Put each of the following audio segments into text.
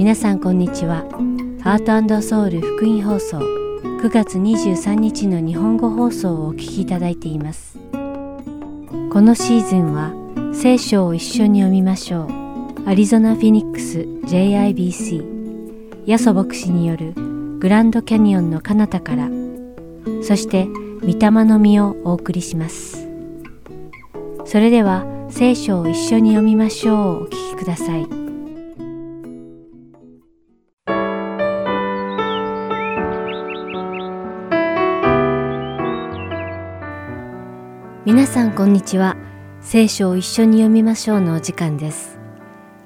皆さんこんにちは。ハートソウル福音放送9月23日の日本語放送をお聞きいただいています。このシーズンは聖書を一緒に読みましょう。アリゾナ・フィニックス JIBC ヤソ牧師によるグランドキャニオンの彼方からそして御霊の実をお送りします。それでは聖書を一緒に読みましょうお聞きください。皆さんこんにちは。聖書を一緒に読みましょうのお時間です。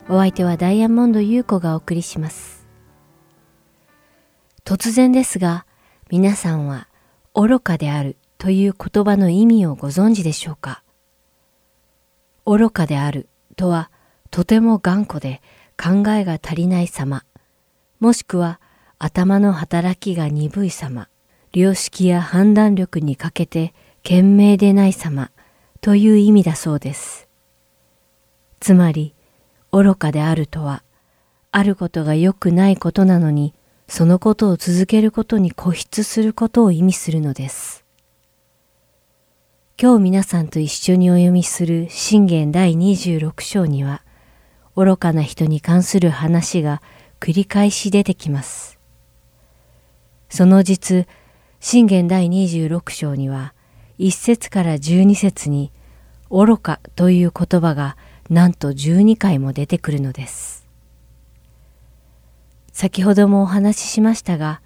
お相手はダイヤモンド優子がお送りします。突然ですが皆さんは愚かであるという言葉の意味をご存知でしょうか？愚かであるとはとても頑固で考えが足りない様、もしくは頭の働きが鈍い様、良識や判断力に欠けて賢明でない様という意味だそうです。つまり、愚かであるとは、あることが良くないことなのに、そのことを続けることに固執することを意味するのです。今日皆さんと一緒にお読みする信玄第26章には、愚かな人に関する話が繰り返し出てきます。その実、信玄第26章には、1節から12節に、愚かという言葉がなんと12回も出てくるのです。先ほどもお話ししましたが、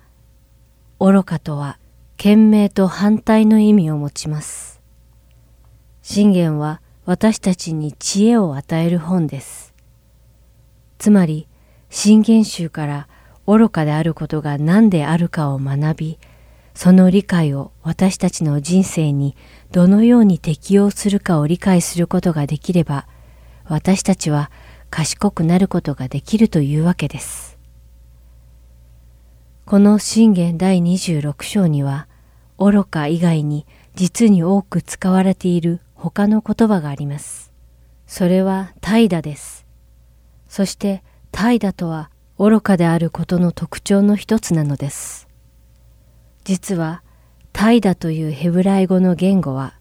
愚かとは、賢明と反対の意味を持ちます。信玄は私たちに知恵を与える本です。つまり、信玄集から愚かであることが何であるかを学び、その理解を私たちの人生にどのように適用するかを理解することができれば、私たちは賢くなることができるというわけです。この信玄第26章には、愚か以外に実に多く使われている他の言葉があります。それは怠惰です。そして怠惰とは愚かであることの特徴の一つなのです。実は怠惰というヘブライ語の言語は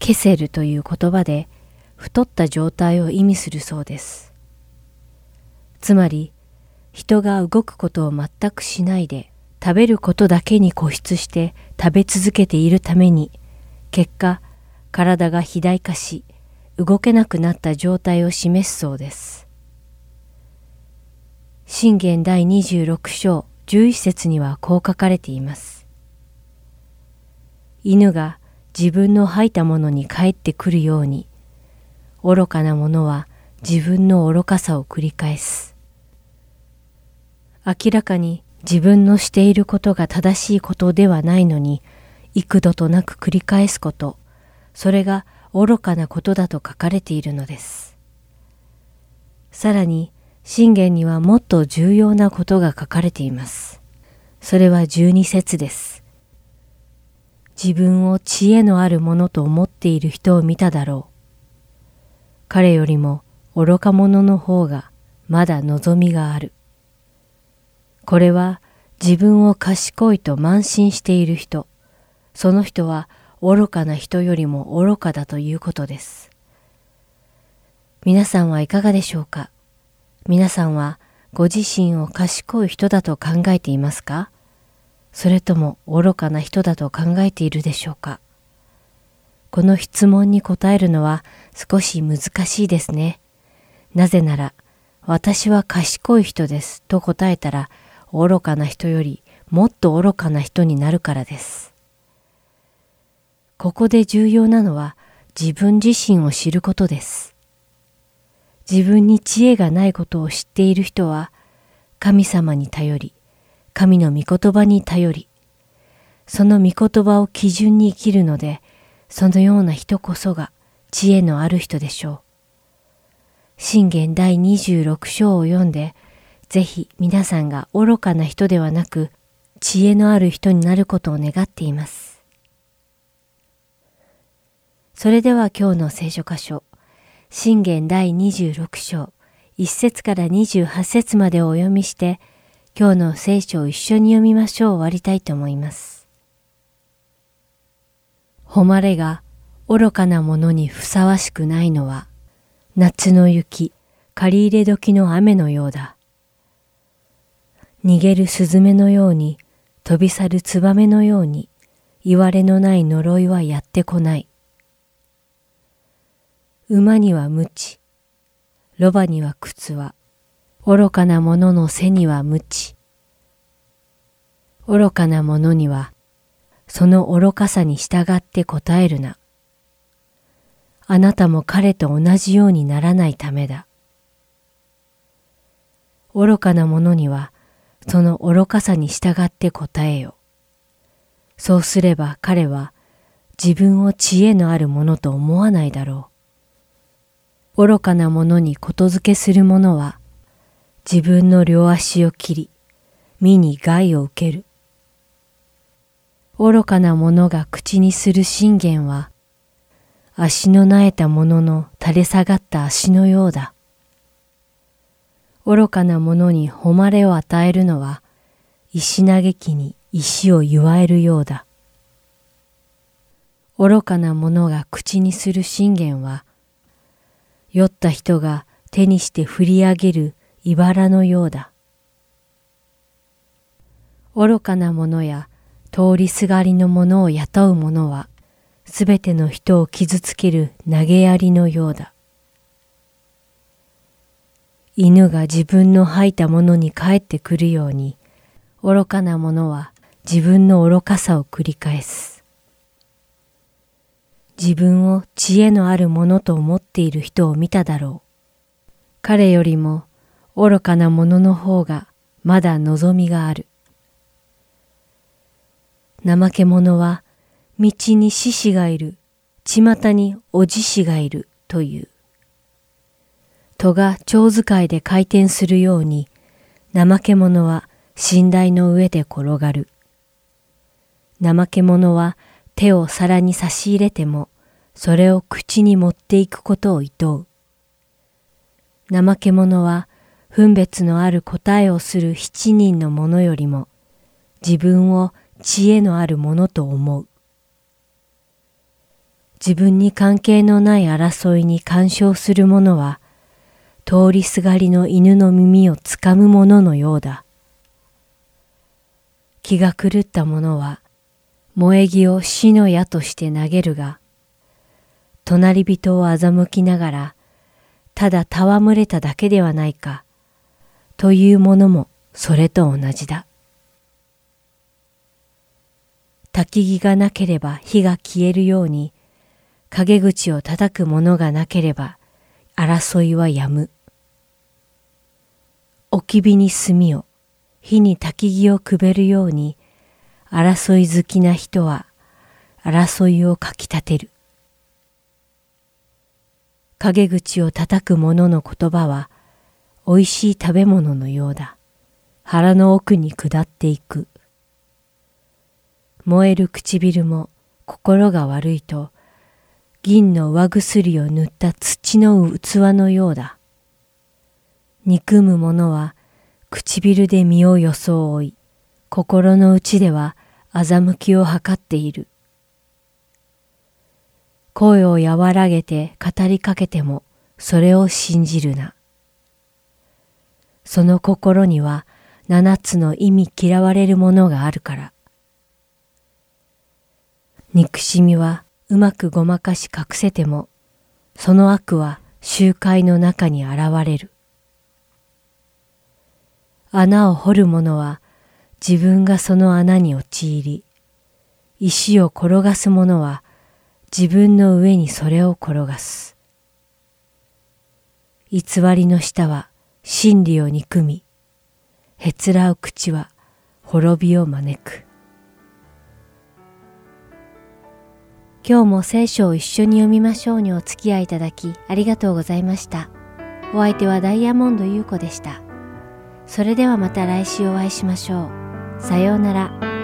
ケセルという言葉で太った状態を意味するそうです。つまり人が動くことを全くしないで食べることだけに固執して食べ続けているために結果体が肥大化し、動けなくなった状態を示すそうです。信玄第26章11節にはこう書かれています。犬が自分の吐いたものに帰ってくるように、愚かな者は自分の愚かさを繰り返す。明らかに自分のしていることが正しいことではないのに、幾度となく繰り返すこと、それが愚かなことだと書かれているのです。さらに、信玄にはもっと重要なことが書かれています。それは十二節です。自分を知恵のあるものと思っている人を見ただろう。彼よりも愚か者の方がまだ望みがある。これは自分を賢いと慢心している人、その人は愚かな人よりも愚かだということです。皆さんはいかがでしょうか？皆さんはご自身を賢い人だと考えていますか？それとも愚かな人だと考えているでしょうか？この質問に答えるのは少し難しいですね。なぜなら、私は賢い人ですと答えたら、愚かな人よりもっと愚かな人になるからです。ここで重要なのは自分自身を知ることです。自分に知恵がないことを知っている人は、神様に頼り、神の御言葉に頼り、その御言葉を基準に生きるので、そのような人こそが知恵のある人でしょう。信玄第26章を読んで、ぜひ皆さんが愚かな人ではなく、知恵のある人になることを願っています。それでは今日の聖書箇所、信玄第26章、1節から28節までをお読みして、今日の聖書を一緒に読みましょう終わりたいと思います。誉れが愚かなものにふさわしくないのは、夏の雪、借り入れ時の雨のようだ。逃げるスズメのように、飛び去るツバメのように、言われのない呪いはやってこない。馬には無知、ロバには靴は、愚かな者の背には無知。愚かな者には、その愚かさに従って答えるな。あなたも彼と同じようにならないためだ。愚かな者には、その愚かさに従って答えよ。そうすれば彼は自分を知恵のあるものと思わないだろう。愚かな者にことづけする者は自分の両足を切り、身に害を受ける。愚かな者が口にする信玄は、足の苗えた者の垂れ下がった足のようだ。愚かな者に誉れを与えるのは、石嘆きに石を祝えるようだ。愚かな者が口にする信玄は、酔った人が手にして振り上げる茨のようだ。愚かな者や通りすがりの者を雇う者は、すべての人を傷つける投げやりのようだ。犬が自分の吐いたものに帰ってくるように、愚かな者は自分の愚かさを繰り返す。自分を知恵のあるものと思っている人を見ただろう。彼よりも愚かな者の方がまだ望みがある。怠け者は道に獅子がいる、巷におじしがいるという。戸が蝶使いで回転するように、怠け者は寝台の上で転がる。怠け者は手を皿に差し入れても、それを口に持っていくことを厭う。怠け者は分別のある答えをする七人の者よりも、自分を知恵のあるものと思う。自分に関係のない争いに干渉する者は、通りすがりの犬の耳をつかむ者のようだ。気が狂った者は、萌え木を死の矢として投げるが、隣人を欺きながら、ただ戯れただけではないか、というものもそれと同じだ。焚き木がなければ火が消えるように、陰口を叩く者がなければ、争いはやむ。置き火に炭を、火に焚き木をくべるように、争い好きな人は、争いをかき立てる。陰口を叩く者の言葉は、美味しい食べ物のようだ。腹の奥に下っていく。燃える唇も心が悪いと、銀の上薬を塗った土の器のようだ。憎む者は唇で身を装い、心の内では欺きを図っている。声を和らげて語りかけてもそれを信じるな。その心には七つの意味嫌われるものがあるから。憎しみはうまくごまかし隠せても、その悪は集会の中に現れる。穴を掘る者は自分がその穴に陥り、石を転がす者は自分の上にそれを転がす。偽りの舌は真理を憎み、へつらう口は滅びを招く。今日も聖書を一緒に読みましょうにお付き合いいただきありがとうございました。お相手はダイヤモンド優子でした。それではまた来週お会いしましょう。さようなら。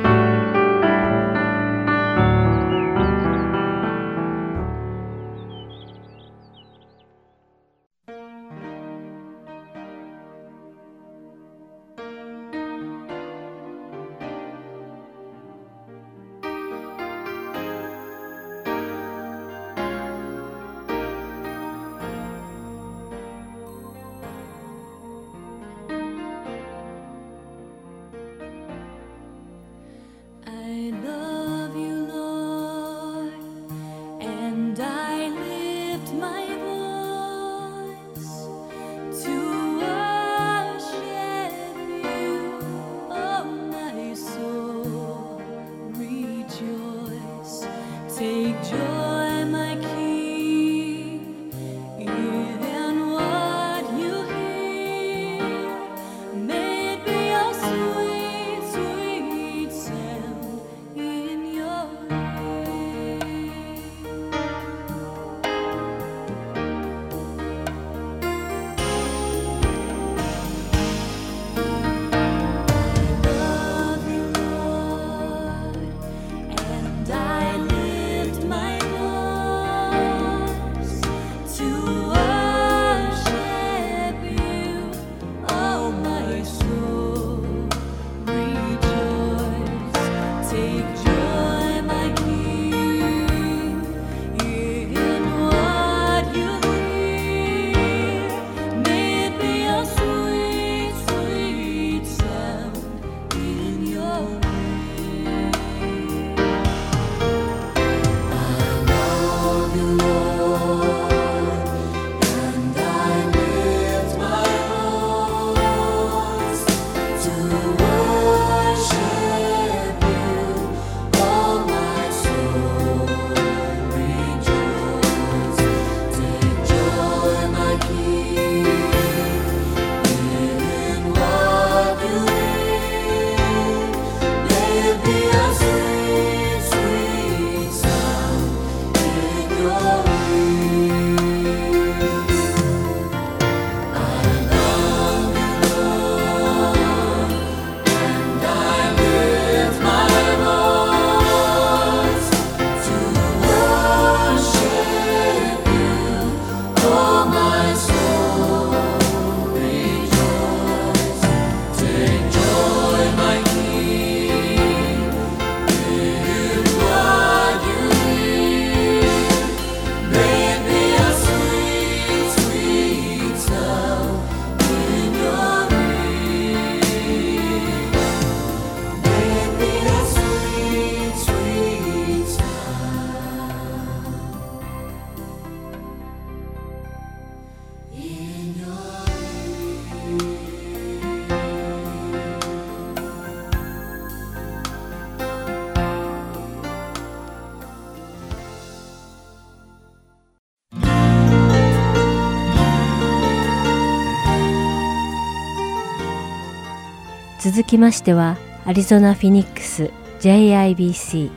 続きましてはアリゾナ・フィニックス JIBC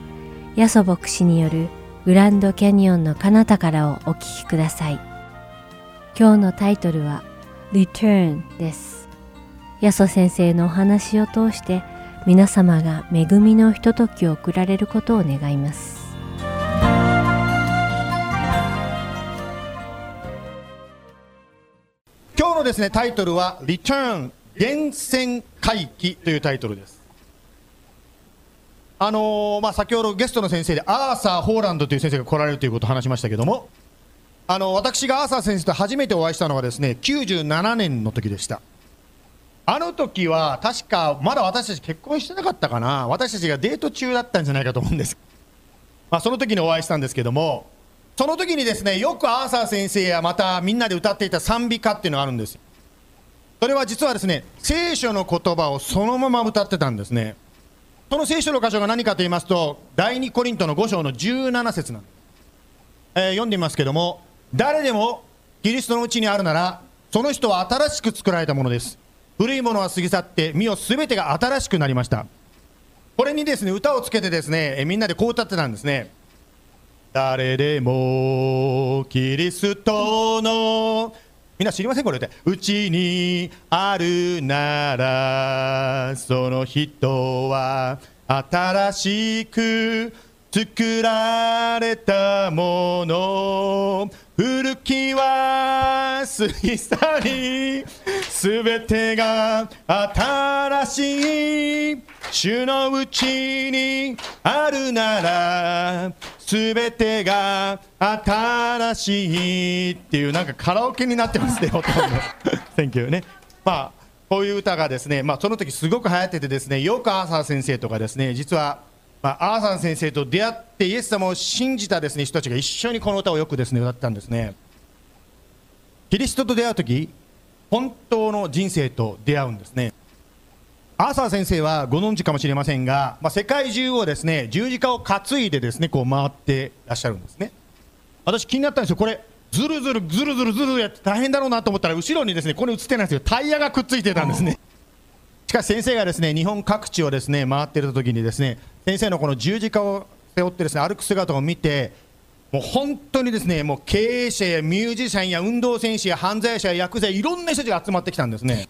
ヤソ牧師によるグランドキャニオンの彼方からをお聞きください。今日のタイトルは Return です。ヤソ先生のお話を通して皆様が恵みのひとときを送られることを願います。今日のですねタイトルは「Return 源泉回帰」というタイトルです。あのーまあ先ほどゲストの先生でアーサー・ホーランドという先生が来られるということを話しましたけどもあの私がアーサー先生と初めてお会いしたのはですね97年の時でした。あの時は確かまだ私たち結婚してなかったかな。私たちがデート中だったんじゃないかと思うんです。まあその時にお会いしたんですけどもその時にですねよくアーサー先生やまたみんなで歌っていた賛美歌っていうのがあるんですそれは実はですね聖書の言葉をそのまま歌ってたんですね。その聖書の箇所が何かと言いますと第2コリントの5章の17節なんです、えー読んでみますけども誰でもキリストのうちにあるならその人は新しく作られたものです。古いものは過ぎ去って身をすべてが新しくなりました。これにですね歌をつけてですねえーみんなでこう歌ってたんですね。誰でもキリストのみんな知りませんこれってうちにあるならその人は新しく作られたもの古きは過ぎ去りすべてが新しい主のうちにあるならすべてが新しいっていうなんかカラオケになってますねほとんど。Thank you ね。まあこういう歌がですねまあその時すごく流行っててですねよくアーサー先生とかですね実はまあ、アーサン先生と出会ってイエス様を信じたですね人たちが一緒にこの歌をよくですね歌ったんですね。キリストと出会う時本当の人生と出会うんですねアーサー先生はご存知かもしれませんが、まあ、世界中をですね十字架を担いでですねこう回ってらっしゃるんですね。私気になったんですよ。これずるずるずるずるずるやって大変だろうなと思ったら後ろにですねこれ映ってないんですよ。タイヤがくっついてたんですね。しかし先生がですね日本各地をですね回っている時にですね先生のこの十字架を背負ってですね歩く姿を見てもう本当にですねもう経営者やミュージシャンや運動選手や犯罪者や薬剤いろんな人たちが集まってきたんですね。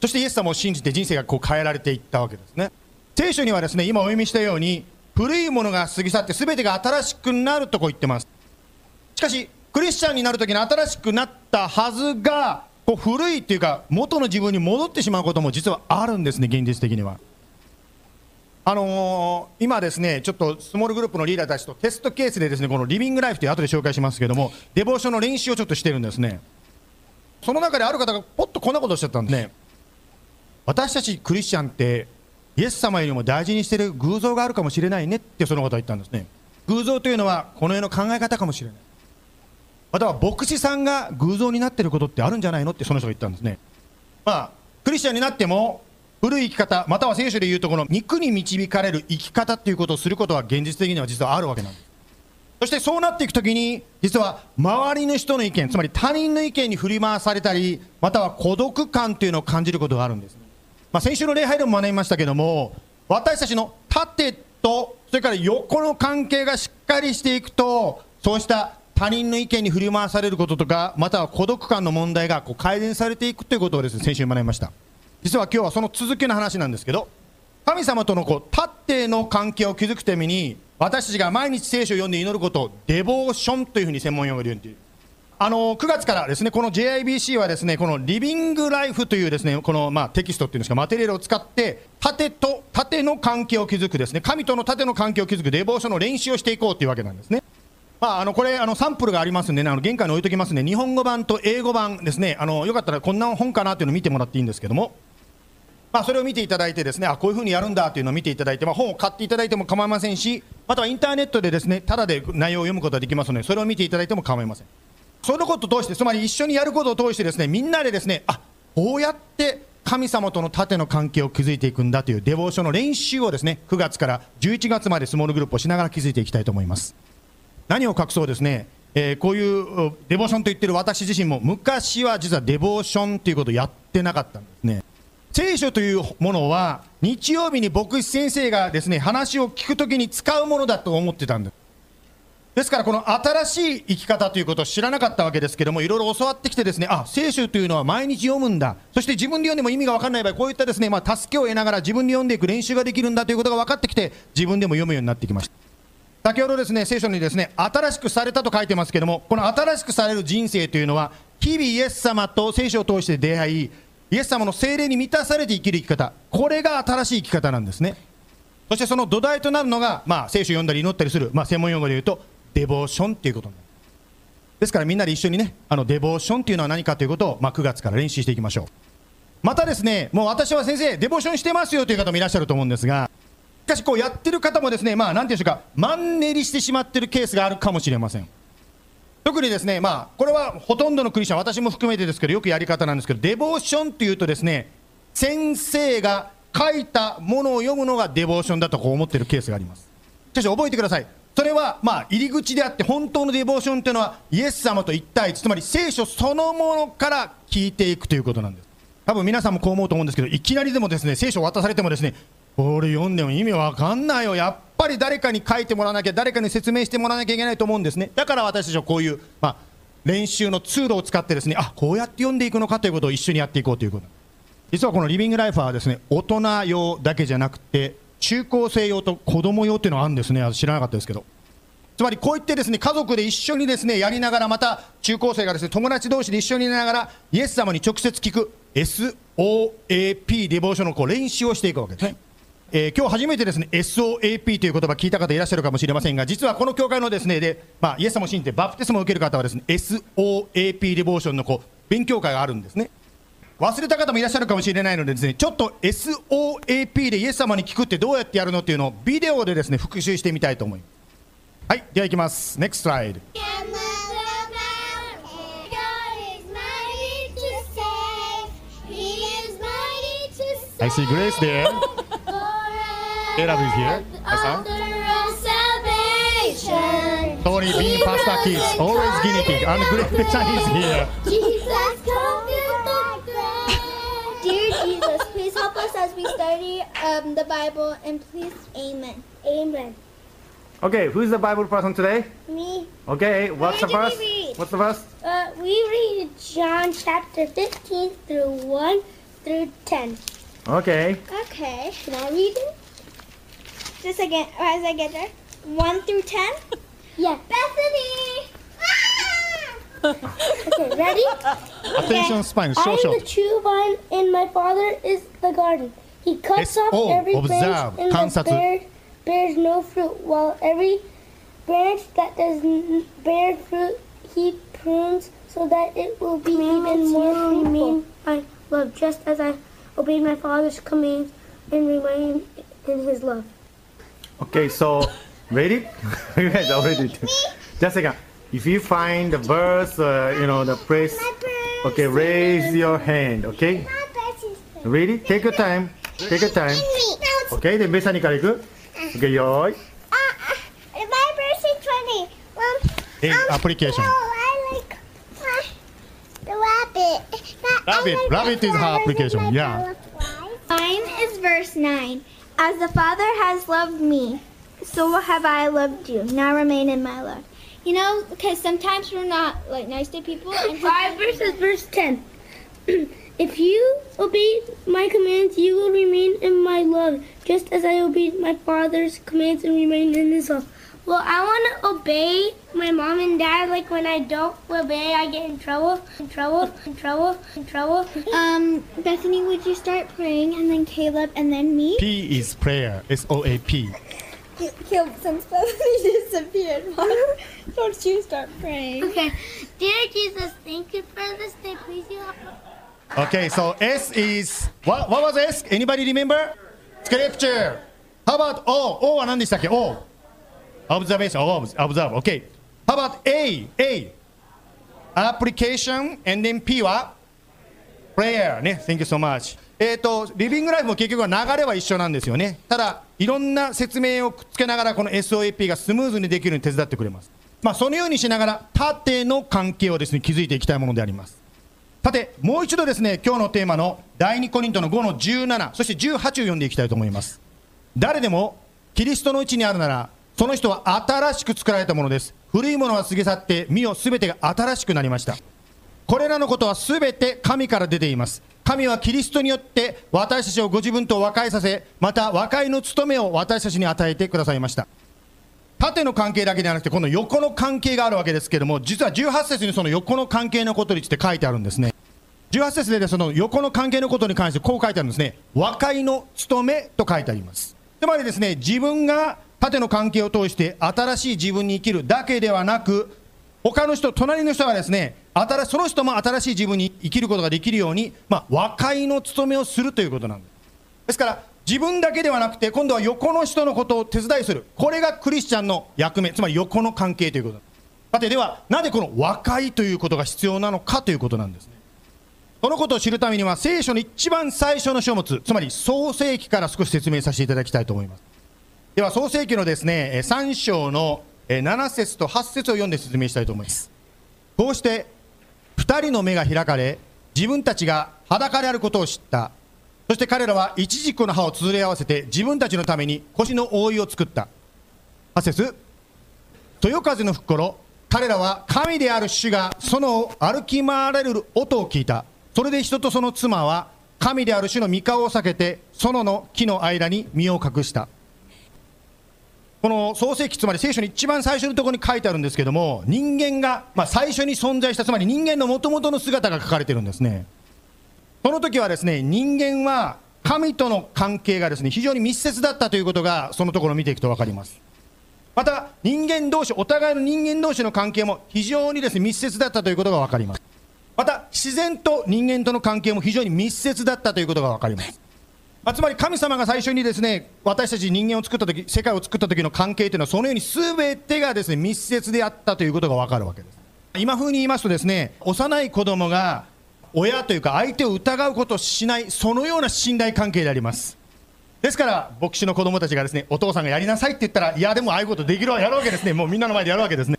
そしてイエス様を信じて人生がこう変えられていったわけですね。聖書にはですね今お読みしたように古いものが過ぎ去って全てが新しくなるとこう言ってます。しかしクリスチャンになるときに新しくなったはずがこう古いっていうか元の自分に戻ってしまうことも実はあるんですね現実的には。あのー今ですねちょっとスモールグループのリーダーたちとテストケースでですねこのリビングライフという後で紹介しますけどもデボーションの練習をちょっとしてるんですね。その中である方がポッとこんなことをおっしゃったんですね。私たちクリスチャンってイエス様よりも大事にしている偶像があるかもしれないねってそのことを言ったんですね。偶像というのはこの世の考え方かもしれない。または牧師さんが偶像になっていることってあるんじゃないのってその人が言ったんですね。まあクリスチャンになっても古い生き方または聖書でいうとこの肉に導かれる生き方っていうことをすることは現実的には実はあるわけなんです。そしてそうなっていくときに実は周りの人の意見つまり他人の意見に振り回されたりまたは孤独感というのを感じることがあるんです、まあ、先週の礼拝でも学びましたけども私たちの縦とそれから横の関係がしっかりしていくとそうした他人の意見に振り回されることとかまたは孤独感の問題がこう改善されていくということをですね先週学びました。実は今日はその続きの話なんですけど神様とのこう縦の関係を築くために私たちが毎日聖書を読んで祈ることをデボーションというふうに専門用語で言うんていうあの9月からですねこの JIBC はですねこのリビングライフというですねこのまあテキストっていうんですかマテリアルを使って縦と縦の関係を築くですね神との縦の関係を築くデボーションの練習をしていこうというわけなんですね。まあ、あのこれあのサンプルがありますんでねあの玄関に置いときますんで日本語版と英語版ですねあのよかったらこんな本かなというのを見てもらっていいんですけども。まあ、それを見ていただいてですねあこういうふうにやるんだというのを見ていただいて、まあ、本を買っていただいても構いませんしまたはインターネットでですねただで内容を読むことができますのでそれを見ていただいても構いません。そのことを通してつまり一緒にやることを通してですねみんなでですねあこうやって神様との縦の関係を築いていくんだというデボーションの練習をですね9月から11月までスモールグループをしながら築いていきたいと思います。何を隠そうですね、えーこういうデボーションと言ってる私自身も昔は実はデボーションということをやってなかったんですね。聖書というものは日曜日に牧師先生がですね話を聞くときに使うものだと思ってたんです。ですからこの新しい生き方ということを知らなかったわけですけどもいろいろ教わってきてですねあ聖書というのは毎日読むんだ。そして自分で読んでも意味が分からない場合こういったですねまあ助けを得ながら自分で読んでいく練習ができるんだということが分かってきて自分でも読むようになってきました。先ほどですね聖書にですね新しくされたと書いてますけどもこの新しくされる人生というのは日々イエス様と聖書を通して出会いイエス様の精霊に満たされて生きる生き方。これが新しい生き方なんですね。そしてその土台となるのが、まあ、聖書を読んだり祈ったりする、まあ、専門用語で言うとデボーションっていうことですからみんなで一緒にねあのデボーションっていうのは何かということを、まあ、9月から練習していきましょう。またですねもう私は先生デボーションしてますよという方もいらっしゃると思うんですがしかしこうやってる方もですねまあなんていうんでしょうかマンネリしてしまってるケースがあるかもしれません。特にですねまあこれはほとんどのクリスチャン私も含めてですけどよくやり方なんですけどデボーションっていうとですね先生が書いたものを読むのがデボーションだとこう思ってるケースがあります。しかし覚えてください。それはまあ入り口であって本当のディボーションというのはイエス様と一対一つまり聖書そのものから聞いていくということなんです。多分皆さんもこう思うと思うんですけどいきなりでもですね聖書を渡されてもですねこれ読んでも意味わかんないよ。やっぱり誰かに書いてもらわなきゃ誰かに説明してもらわなきゃいけないと思うんですね。だから私たちはこういう、まあ、練習のツールを使ってですねあこうやって読んでいくのかということを一緒にやっていこうということ。実はこのリビングライフはですね大人用だけじゃなくて中高生用と子供用っていうのがあるんですね。知らなかったですけど。つまりこういってですね家族で一緒にですねやりながらまた中高生がですね友達同士で一緒にいながらイエス様に直接聞く SOAP デボーションのこう練習をしていくわけですね。えー今日初めてですね SOAP という言葉聞いた方いらっしゃるかもしれませんが実はこの教会のですねで、まあ、イエス様を信じてバプテスマを受ける方はですね SOAP デボーションのこう勉強会があるんですね。忘れた方もいらっしゃるかもしれないのでですねちょっと SOAP でイエス様に聞くってどうやってやるのっていうのをビデオでですね復習してみたいと思いますはいではいきます NEXT slide I see Grace there Caleb is here Asa Tony being pastor kids always guinea pig and Grace is here as we study um, the Bible and please, amen. Amen. Okay who's the Bible person today Me, Okay what's the Where did verse we? What's the verse uh, we read John chapter 15 through 1 through 10. Okay Okay, can I read it? Just again, as I get there. 1 through 10? Yeah. Bethany! Okay, ready? Attention span I short am short the true vine, and my father is the garden. He cuts off S.O. every observe, branch in the bear, bears no fruit, while every branch that does bear fruit he prunes so that it will be even more fruitful. I love just as I obeyed my father's commands and remain in his love. Okay, so ready? you guys already did. Just a second. If you find the verse, uh, you know the place. Okay, raise your hand. Okay, ready? Take your time. Take your time. Okay, でベサニから行く。Okay, よーい。 my verse is 20. Um, Hey, application. No, I like uh, the rabbit. Rabbit. Rabbit is her application. Yeah. Mine is verse 9. As the Father has loved me, so have I loved you. Now remain in my love. You know, because sometimes we're not like nice to people. And Five verses, verse 10. if you obey my commands, you will remain in my love, just as I obeyed my Father's commands and remain in his love. Well, I want to obey my mom and dad. Like when I don't obey, I get in trouble, in trouble, in trouble, in trouble. Um, Bethany, would you start praying, and then Caleb, and then me? P is prayer. S O A P. Caleb, since Bethany disappeared, why don't you start praying? Okay, dear Jesus, thank you for this day. Please, you help. Okay, so S is what? What was S? Anybody remember? Scripture. How about O? O は何でしたっけ O. Observation. O. Observe. Okay. How about A? A. Application. And then P は Prayer ね。Thank you so much. えっ、と、リビングライフも結局は流れは一緒なんですよね。ただ、いろんな説明をくっつけながら、この SOAP がスムーズにできるように手伝ってくれます。まあ、そのようにしながら、縦の関係をですね、築いていきたいものであります。さて、もう一度ですね、今日のテーマの第2コリントの5の17、そして18を読んでいきたいと思います。誰でもキリストのうちにあるなら、その人は新しく作られたものです。古いものは過ぎ去って、身をすべてが新しくなりました。これらのことはすべて神から出ています。神はキリストによって私たちをご自分と和解させ、また和解の務めを私たちに与えてくださいました。縦の関係だけではなくて、この横の関係があるわけですけれども、実は18節にその横の関係のことについて書いてあるんですね。18節でその横の関係のことに関してこう書いてあるんですね。和解の務めと書いてあります。つまりですね、自分が縦の関係を通して新しい自分に生きるだけではなく、他の人、隣の人がですね、新その人も新しい自分に生きることができるように、まあ、和解の務めをするということなんです。ですから、自分だけではなくて、今度は横の人のことを手伝いする。これがクリスチャンの役目、つまり横の関係ということ。さて、では、なぜこの和解ということが必要なのかということなんですね。このことを知るためには、聖書の一番最初の書物、つまり創世記から少し説明させていただきたいと思います。では、創世記のですね、3章のえ7節と8節を読んで説明したいと思います。こうして、二人の目が開かれ、自分たちが裸であることを知った。そして彼らはイチジクの葉を連れ合わせて自分たちのために腰の覆いを作った。8節豊風の吹く頃、彼らは神である主が園を歩き回られる音を聞いた。それで人とその妻は神である主の御顔を避けて園の木の間に身を隠した。この創世記つまり聖書の一番最初のところに書いてあるんですけども人間が、まあ、最初に存在したつまり人間のもともとの姿が書かれてるんですね。その時はですね人間は神との関係がですね非常に密接だったということがそのところを見ていくと分かります。また人間同士お互いの人間同士の関係も非常にですね密接だったということが分かります。また自然と人間との関係も非常に密接だったということが分かります。つまり神様が最初にですね私たち人間を作った時世界を作った時の関係というのはそのように全てがですね密接であったということが分かるわけです。今風に言いますとですね幼い子供が親というか相手を疑うことをしないそのような信頼関係であります。ですから牧師の子供たちがですねお父さんがやりなさいって言ったらいやでもああいうことできるわやるわけですね。もうみんなの前でやるわけですね。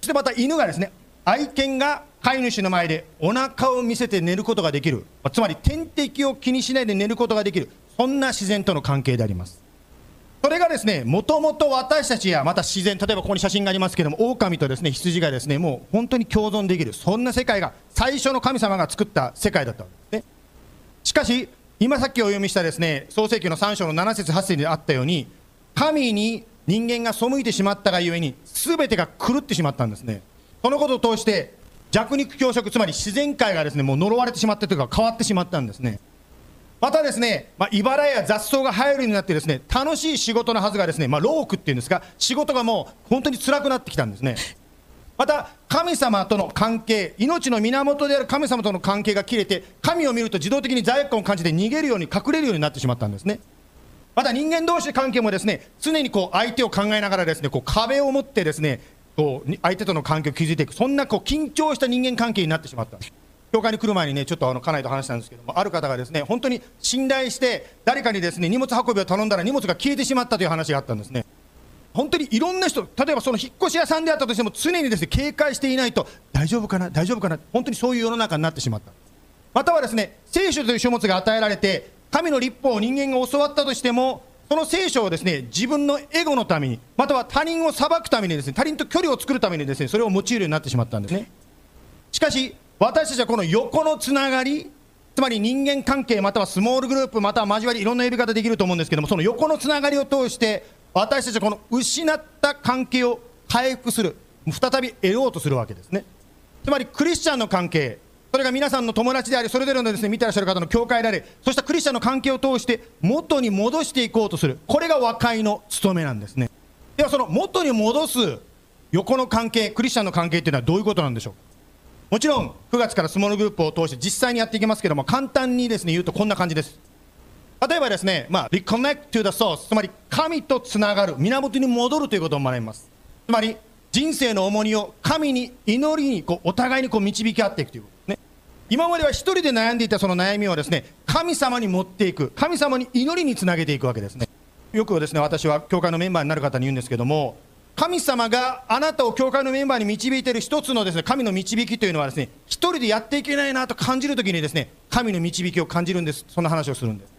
そしてまた犬がですね愛犬が飼い主の前でお腹を見せて寝ることができる。つまり天敵を気にしないで寝ることができる。そんな自然との関係であります。それがですねもともと私たちやまた自然例えばここに写真がありますけども狼とですね羊がですねもう本当に共存できる。そんな世界が最初の神様が作った世界だったわけですね。しかし今さっきお読みしたですね創世記の3章の7節8節にあったように神に人間が背いてしまったがゆえに全てが狂ってしまったんですね。そのことを通して弱肉強食つまり自然界がですねもう呪われてしまったというか変わってしまったんですね。またですね、まあ、茨や雑草が生えるようになってですね楽しい仕事のはずがですね、まあ、ロークっていうんですか仕事がもう本当に辛くなってきたんですね。また神様との関係命の源である神様との関係が切れて神を見ると自動的に罪悪感を感じて逃げるように隠れるようになってしまったんですね。また人間同士関係もですね常にこう相手を考えながらですねこう壁を持ってですねこう相手との関係を築いていく。そんなこう緊張した人間関係になってしまった。教会に来る前にねちょっとあの家内と話したんですけどもある方がですね本当に信頼して誰かにですね荷物運びを頼んだら荷物が消えてしまったという話があったんですね。本当にいろんな人例えばその引っ越し屋さんであったとしても常にですね警戒していないと大丈夫かな？大丈夫かな？本当にそういう世の中になってしまった。またはですね聖書という書物が与えられて神の立法を人間が教わったとしてもその聖書をですね自分のエゴのためにまたは他人を裁くためにですね他人と距離を作るためにですねそれを用いるようになってしまったんですね。しかし私たちはこの横のつながりつまり人間関係またはスモールグループまたは交わりいろんな呼び方できると思うんですけどもその横のつながりを通して私たちはこの失った関係を回復する再び得ようとするわけですね。つまりクリスチャンの関係それが皆さんの友達でありそれぞれのですね見てらっしゃる方の教会でありそしたクリスチャンの関係を通して元に戻していこうとする。これが和解の務めなんですね。ではその元に戻す横の関係クリスチャンの関係っていうのはどういうことなんでしょう？もちろん9月からスモールグループを通して実際にやっていきますけども簡単にですね言うとこんな感じです。例えばですね、まあ、reconnect to the source つまり神とつながる源に戻るということを学びます。つまり人生の重荷を神に祈りにこうお互いにこう導き合っていくという。こ今までは一人で悩んでいたその悩みをですね神様に持っていく神様に祈りにつなげていくわけですね。よくですね私は教会のメンバーになる方に言うんですけども神様があなたを教会のメンバーに導いている一つのですね神の導きというのはですね一人でやっていけないなと感じるときにですね神の導きを感じるんです。そんな話をするんです。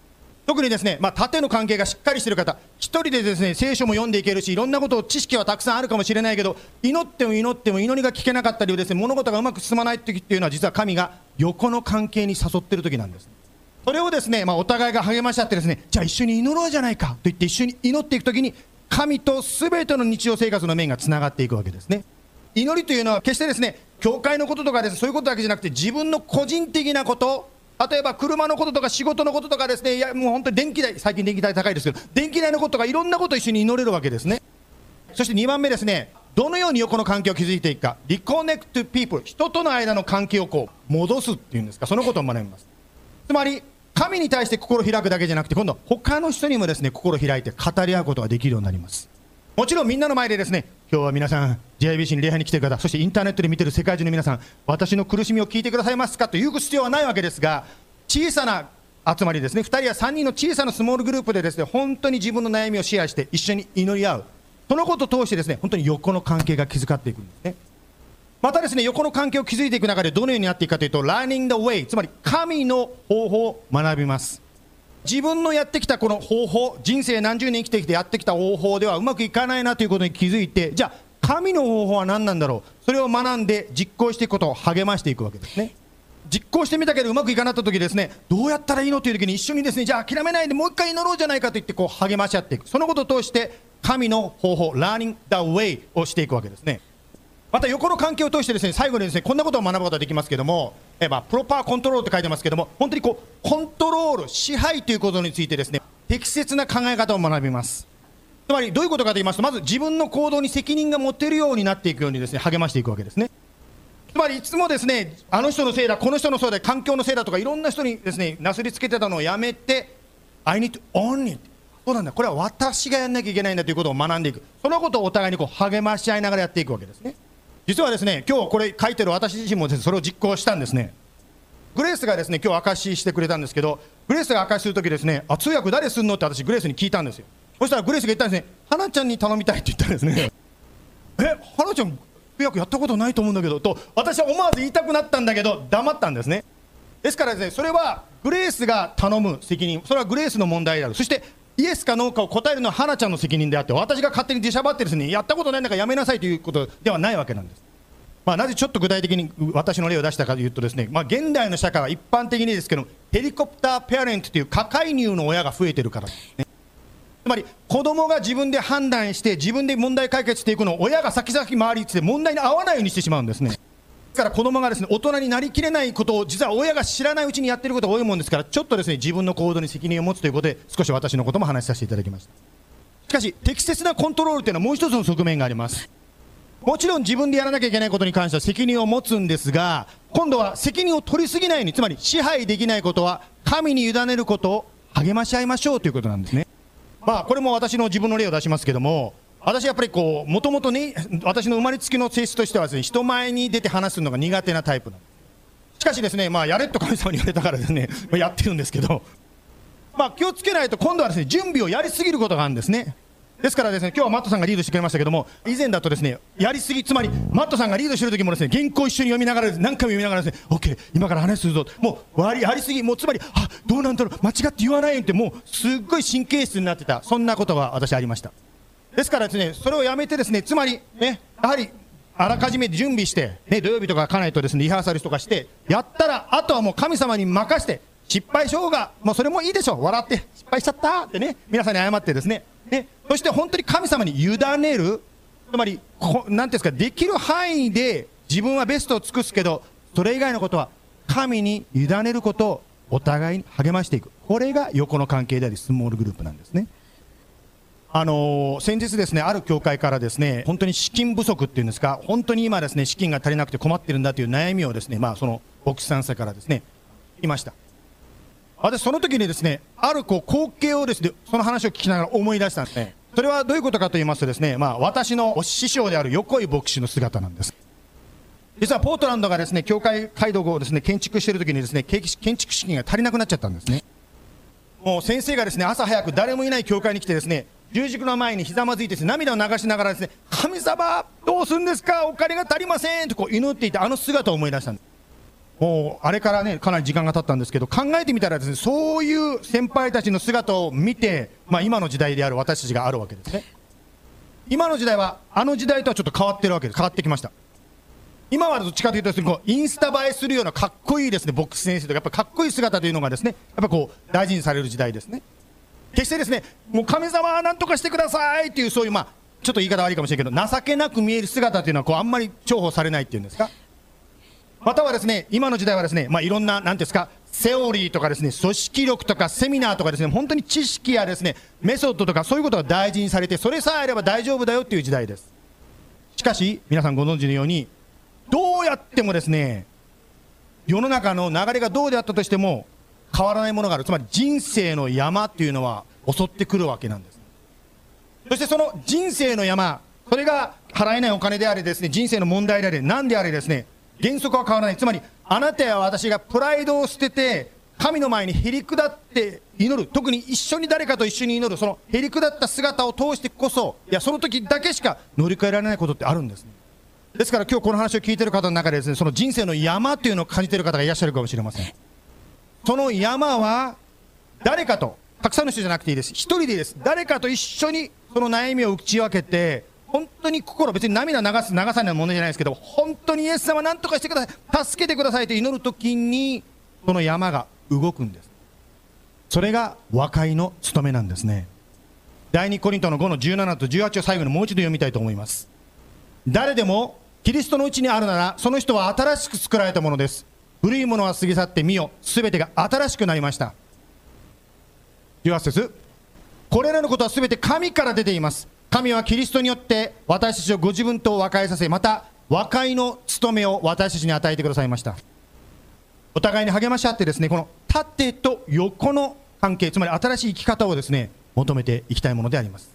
特にですね、まあ、縦の関係がしっかりしている方一人でですね聖書も読んでいけるしいろんなことを知識はたくさんあるかもしれないけど祈っても祈っても祈りが聞けなかったりですね物事がうまく進まない時っていうのは実は神が横の関係に誘っている時なんです。それをですね、まあ、お互いが励まし合ってですねじゃあ一緒に祈ろうじゃないかと言って一緒に祈っていくときに神とすべての日常生活の面がつながっていくわけですね。祈りというのは決してですね教会のこととかですねそういうことだけじゃなくて自分の個人的なこと例えば車のこととか仕事のこととかですねいやもう本当に電気代最近電気代高いですけど電気代のこととかいろんなこと一緒に祈れるわけですね。そして2番目ですねどのように横の関係を築いていくか。リコネクトピープル人との間の関係をこう戻すっていうんですか。そのことを学びます。つまり神に対して心を開くだけじゃなくて今度他の人にもですね心を開いて語り合うことができるようになります。もちろんみんなの前でですね今日は皆さん JIBC に礼拝に来ている方そしてインターネットで見てる世界中の皆さん私の苦しみを聞いてくださいますか？という必要はないわけですが小さな集まりですね。2人や3人の小さなスモールグループでですね本当に自分の悩みをシェアして一緒に祈り合う。そのことを通してですね本当に横の関係が築かっていくんですね。またですね横の関係を築いていく中でどのようになっていくかというと Learning the way つまり神の方法を学びます。自分のやってきたこの方法人生何十年生きてきてやってきた方法ではうまくいかないなということに気づいてじゃあ神の方法は何なんだろう？それを学んで実行していくことを励ましていくわけですね。実行してみたけどうまくいかなかった時ですねどうやったらいいのという時に一緒にですねじゃあ諦めないでもう一回祈ろうじゃないかと言ってこう励まし合っていく。そのことを通して神の方法 Learning the way をしていくわけですね。また横の関係を通してですね最後にですねこんなことを学ぶことができますけども、えまあ、プロパーコントロールって書いてますけども本当にこうコントロール支配ということについてですね適切な考え方を学びます。つまりどういうことかと言いますとまず自分の行動に責任が持てるようになっていくようにですね励ましていくわけですね。つまりいつもですねあの人のせいだこの人のせいだ環境のせいだとかいろんな人にですねなすりつけてたのをやめて I need to own it そうなんだ。これは私がやんなきゃいけないんだということを学んでいく。そのことをお互いにこう励まし合いながらやっていくわけですね。実はですね今日これ書いてる私自身もですねそれを実行したんですね。グレースがですね今日証ししてくれたんですけどグレースが証しするときですねあ通訳誰すんのって私グレースに聞いたんですよ。そしたらグレースが言ったんですね花ちゃんに頼みたいって言ったんですね。え花ちゃん通訳やったことないと思うんだけどと私は思わず言いたくなったんだけど黙ったんですね。ですからですねそれはグレースが頼む責任それはグレースの問題である。そしてイエスかノーかを答えるのは花ちゃんの責任であって私が勝手に出しゃばってですねやったことないんだからやめなさいということではないわけなんです。まあ、なぜちょっと具体的に私の例を出したかというとですね、まあ、現代の社会は一般的にですけどヘリコプターペアレントという過介入の親が増えてるから。ですねつまり子供が自分で判断して自分で問題解決していくのを親が先々回りって問題に合わないようにしてしまうんですね。から子供がですね大人になりきれないことを実は親が知らないうちにやってることが多いもんですからちょっとですね自分の行動に責任を持つということで少し私のことも話しさせていただきましたしかし適切なコントロールというのはもう一つの側面があります。もちろん自分でやらなきゃいけないことに関しては責任を持つんですが今度は責任を取りすぎないようにつまり支配できないことは神に委ねることを励まし合いましょうということなんですね。まあこれも私の自分の例を出しますけども私やっぱりこうもともとね私の生まれつきの性質としてはですね人前に出て話すのが苦手なタイプなんですしかしですねまあやれと神様に言われたからですね まあやってるんですけどまあ気をつけないと今度はですね準備をやりすぎることがあるんですね。ですからですね今日はマットさんがリードしてくれましたけども以前だとですねやりすぎつまりマットさんがリードしてる時もですね原稿一緒に読みながら何回も読みながらですね OK 今から話するぞもう割りやりすぎもうつまりあどうなんだろう間違って言わないよってもうすっごい神経質になってた。そんなことが私ありました。ですからですねそれをやめてですねつまりねやはりあらかじめ準備して、ね、土曜日とかかないとですねリハーサルとかしてやったらあとはもう神様に任して失敗しようがもうそれもいいでしょう。笑って失敗しちゃったってね皆さんに謝ってですね。ねそして本当に神様に委ねる。つまりこなんていうんですかできる範囲で自分はベストを尽くすけどそれ以外のことは神に委ねることをお互いに励ましていく。これが横の関係でありスモールグループなんですね。あの先日ですねある教会からですね本当に資金不足っていうんですか本当に今ですね資金が足りなくて困ってるんだという悩みをですねまあその牧師さんからですねいました。私その時にですねあるこう光景をですねその話を聞きながら思い出したんですね。それはどういうことかと言いますとですねまあ私の師匠である横井牧師の姿なんです。実はポートランドがですね教会街道をですね建築している時にですね建建築資金が足りなくなっちゃったんですね。もう先生がですね朝早く誰もいない教会に来てですね十字架の前にひざまずいて涙を流しながらですね神様どうするんですか？お金が足りませんとこう祈っていたあの姿を思い出したんです。もうあれからねかなり時間が経ったんですけど考えてみたらですねそういう先輩たちの姿を見て、まあ、今の時代である私たちがあるわけですね。今の時代はあの時代とはちょっと変わってるわけです。変わってきました。今はどっちかというとですねこうインスタ映えするようなかっこいいですねボックス先生とかやっぱかっこいい姿というのがですねやっぱこう大事にされる時代ですね。決してですねもう神様は何とかしてくださいっていうそういうまあちょっと言い方悪いかもしれないけど情けなく見える姿というのはこうあんまり重宝されないっていうんですか？またはですね今の時代はですねまあいろんななんですかセオリーとかですね組織力とかセミナーとかですね本当に知識やですねメソッドとかそういうことが大事にされてそれさえあれば大丈夫だよっていう時代です。しかし皆さんご存知のようにどうやってもですね世の中の流れがどうであったとしても変わらないものがある。つまり人生の山っていうのは襲ってくるわけなんです。そしてその人生の山それが払えないお金であれですね人生の問題であれ何であれですね原則は変わらない。つまりあなたや私がプライドを捨てて神の前にへり下って祈る。特に一緒に誰かと一緒に祈る。そのへり下った姿を通してこそいやその時だけしか乗り換えられないことってあるんですね。ですから今日この話を聞いてる方の中でですねその人生の山というのを感じてる方がいらっしゃるかもしれません。その山は誰かとたくさんの人じゃなくていいです。一人でいいです。誰かと一緒にその悩みを打ち分けて本当に心別に涙流す流さないものじゃないですけど本当にイエス様何とかしてください。助けてくださいと祈るときにその山が動くんです。それが和解の務めなんですね。第2コリントの5の17と18を最後にもう一度読みたいと思います。誰でもキリストのうちにあるならその人は新しく作られたものです。古いものは過ぎ去ってみよすべてが新しくなりました。18節。これらのことはすべて神から出ています。神はキリストによって私たちをご自分と和解させまた和解の務めを私たちに与えてくださいました。お互いに励まし合ってですねこの縦と横の関係つまり新しい生き方をですね求めていきたいものであります。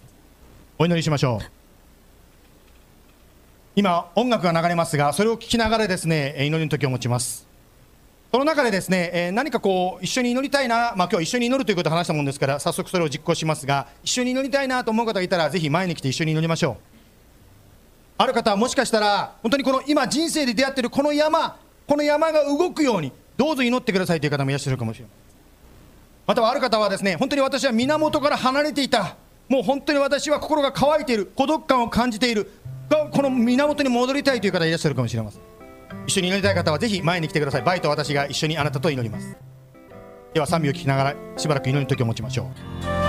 お祈りしましょう。今音楽が流れますがそれを聞きながらですね祈りの時を持ちます。その中でですね、えー何かこう一緒に祈りたいな、まあ今日は一緒に祈るということを話したもんですから早速それを実行しますが一緒に祈りたいなと思う方がいたらぜひ前に来て一緒に祈りましょう。ある方はもしかしたら本当にこの今人生で出会っているこの山この山が動くようにどうぞ祈ってくださいという方もいらっしゃるかもしれません。またはある方はですね本当に私は源から離れていた。もう本当に私は心が乾いている。孤独感を感じている。この源に戻りたいという方いらっしゃるかもしれません。一緒に祈りたい方はぜひ前に来てください。バイと私が一緒にあなたと祈ります。では賛美を聞きながらしばらく祈りの時を持ちましょう。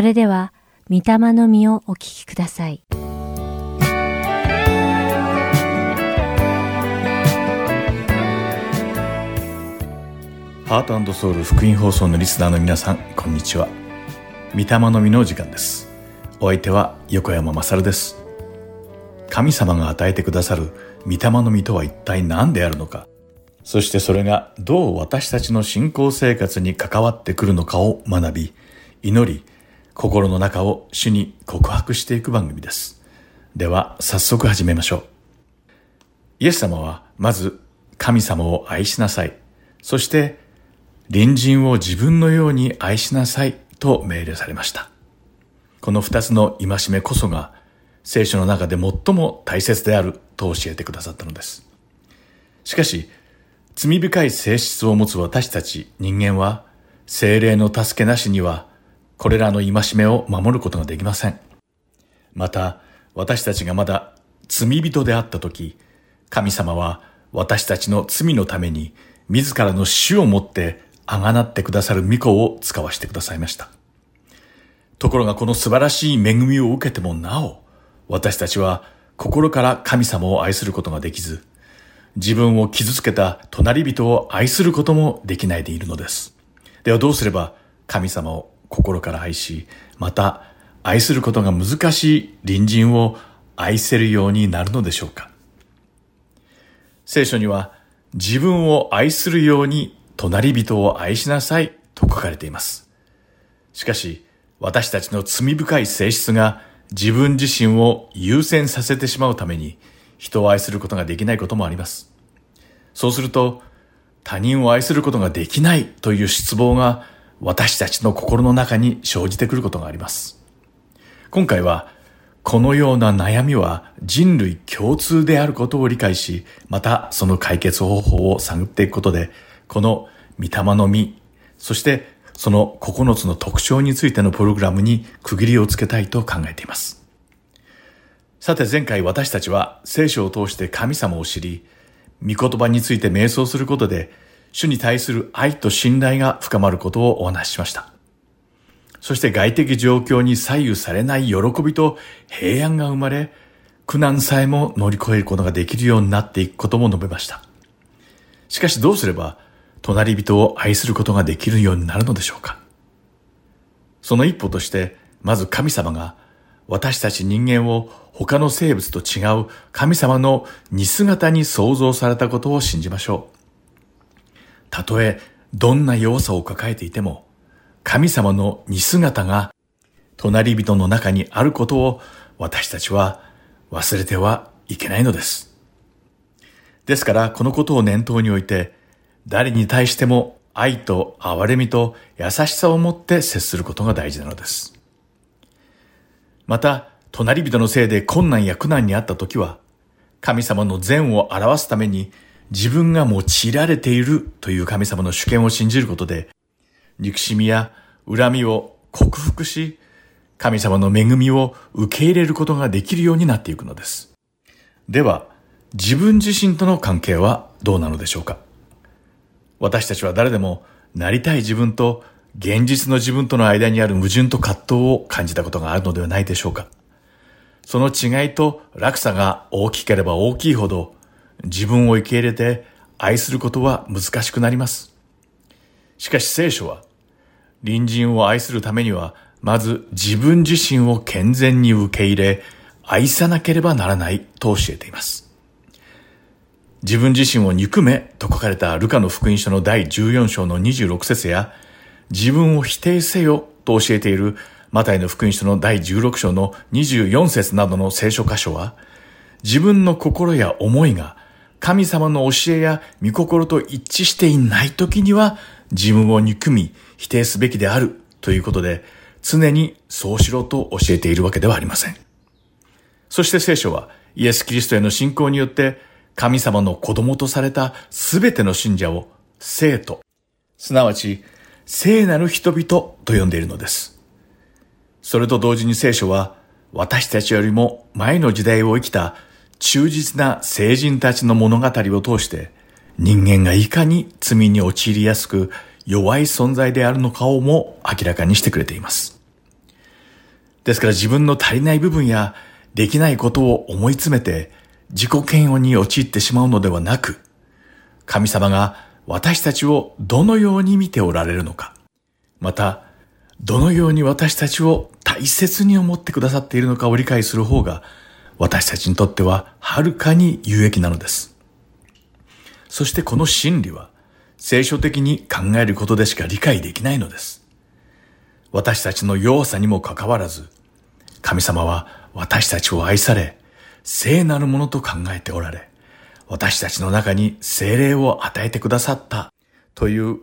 それでは、御霊の実をお聞きください。ハートソウル福音放送のリスナーの皆さん、こんにちは。御霊の実の時間です。お相手は横山まさるです。神様が与えてくださる御霊の実とは一体何であるのか、そしてそれがどう私たちの信仰生活に関わってくるのかを学び、祈り、心の中を主に告白していく番組です。では、早速始めましょう。イエス様は、まず、神様を愛しなさい。そして、隣人を自分のように愛しなさいと命令されました。この二つの戒めこそが、聖書の中で最も大切であると教えてくださったのです。しかし、罪深い性質を持つ私たち人間は、精霊の助けなしには、これらの戒めを守ることができません。また、私たちがまだ罪人であったとき、神様は私たちの罪のために自らの死をもってあがなってくださる御子を使わしてくださいました。ところがこの素晴らしい恵みを受けてもなお、私たちは心から神様を愛することができず、自分を傷つけた隣人を愛することもできないでいるのです。ではどうすれば神様を心から愛し、また愛することが難しい隣人を愛せるようになるのでしょうか聖書には自分を愛するように隣人を愛しなさいと書かれています。しかし私たちの罪深い性質が自分自身を優先させてしまうために人を愛することができないこともあります。そうすると他人を愛することができないという失望が私たちの心の中に生じてくることがあります。今回は、このような悩みは人類共通であることを理解し、またその解決方法を探っていくことで、この御霊の実、そしてその9つの特徴についてのプログラムに区切りをつけたいと考えています。さて前回私たちは聖書を通して神様を知り、御言葉について瞑想することで、主に対する愛と信頼が深まることをお話ししました。そして外的状況に左右されない喜びと平安が生まれ、苦難さえも乗り越えることができるようになっていくことも述べました。しかしどうすれば、隣人を愛することができるようになるのでしょうかその一歩として、まず神様が私たち人間を他の生物と違う神様の似姿に創造されたことを信じましょう。たとえどんな弱さを抱えていても、神様の似姿が隣人の中にあることを私たちは忘れてはいけないのです。ですからこのことを念頭に置いて、誰に対しても愛と憐れみと優しさを持って接することが大事なのです。また、隣人のせいで困難や苦難にあった時は、神様の善を表すために自分が用いられているという神様の主権を信じることで、憎しみや恨みを克服し、神様の恵みを受け入れることができるようになっていくのです。では、自分自身との関係はどうなのでしょうか？私たちは誰でもなりたい自分と現実の自分との間にある矛盾と葛藤を感じたことがあるのではないでしょうか？その違いと落差が大きければ大きいほど自分を受け入れて愛することは難しくなります。しかし聖書は隣人を愛するためにはまず自分自身を健全に受け入れ愛さなければならないと教えています。自分自身を憎めと書かれたルカの福音書の第14章の26節や自分を否定せよと教えているマタイの福音書の第16章の24節などの聖書箇所は自分の心や思いが神様の教えや御心と一致していない時には自分を憎み否定すべきであるということで常にそうしろと教えているわけではありません。そして聖書はイエス・キリストへの信仰によって神様の子供とされたすべての信者を聖徒、すなわち聖なる人々と呼んでいるのです。それと同時に聖書は私たちよりも前の時代を生きた忠実な聖人たちの物語を通して人間がいかに罪に陥りやすく弱い存在であるのかをも明らかにしてくれています。ですから自分の足りない部分やできないことを思い詰めて自己嫌悪に陥ってしまうのではなく、神様が私たちをどのように見ておられるのか、また、どのように私たちを大切に思ってくださっているのかを理解する方が、私たちにとってははるかに有益なのです。そしてこの真理は、聖書的に考えることでしか理解できないのです。私たちの弱さにもかかわらず、神様は私たちを愛され、聖なるものと考えておられ、私たちの中に聖霊を与えてくださったという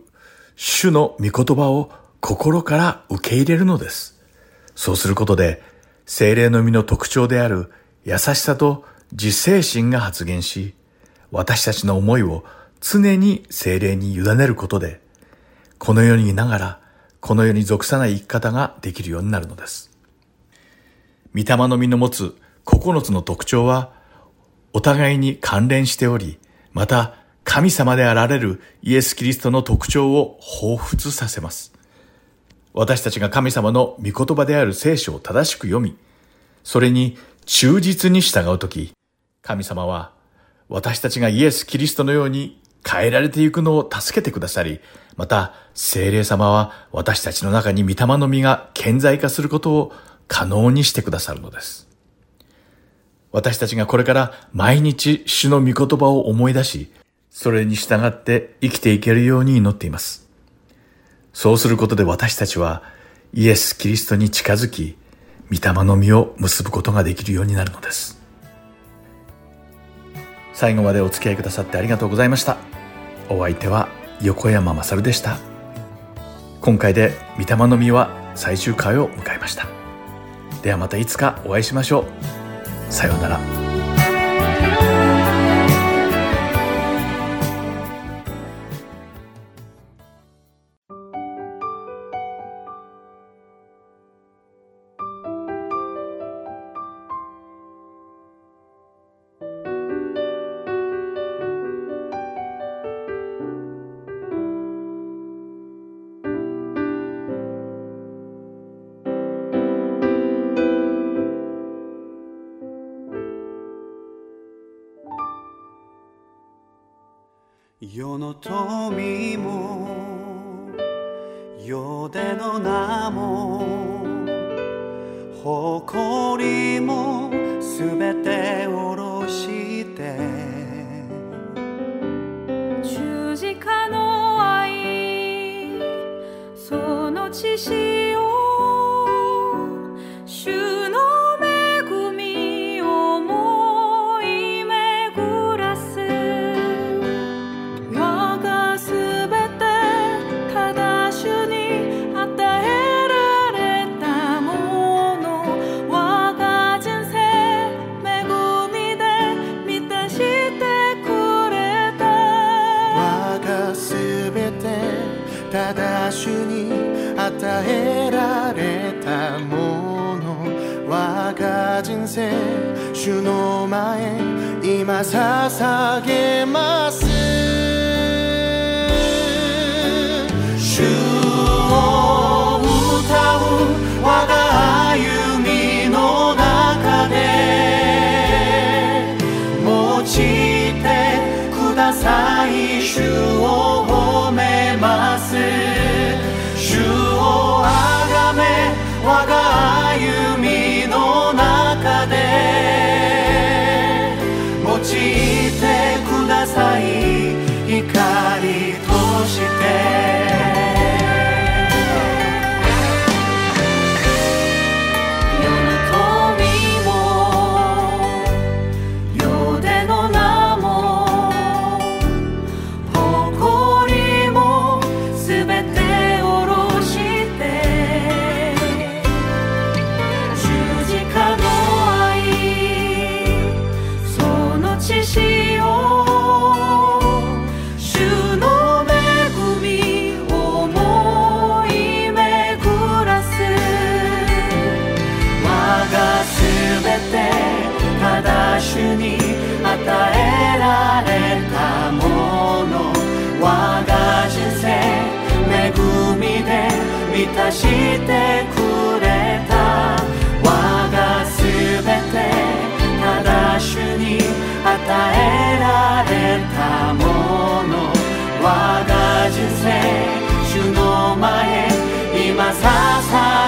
主の御言葉を心から受け入れるのです。そうすることで、聖霊の実の特徴である優しさと自制心が発現し、私たちの思いを常に聖霊に委ねることで、この世にいながら、この世に属さない生き方ができるようになるのです。御霊の実の持つ9つの特徴は、お互いに関連しており、また神様であられるイエス・キリストの特徴を彷彿させます。私たちが神様の御言葉である聖書を正しく読み、それに忠実に従うとき、神様は私たちがイエス・キリストのように変えられていくのを助けてくださり、また聖霊様は私たちの中に御霊の実が顕在化することを可能にしてくださるのです。私たちがこれから毎日主の御言葉を思い出し、それに従って生きていけるように祈っています。そうすることで私たちはイエス・キリストに近づき、御霊の実を結ぶことができるようになるのです。最後までお付き合いくださってありがとうございました。お相手は横山まさるでした。今回で御霊の実は最終回を迎えました。ではまたいつかお会いしましょう。さようなら。世の富も世での名も誇りも今捧げます。主を歌う我が歩みの中で用いてください。主を褒めます。主をあがめ我が歩み past high.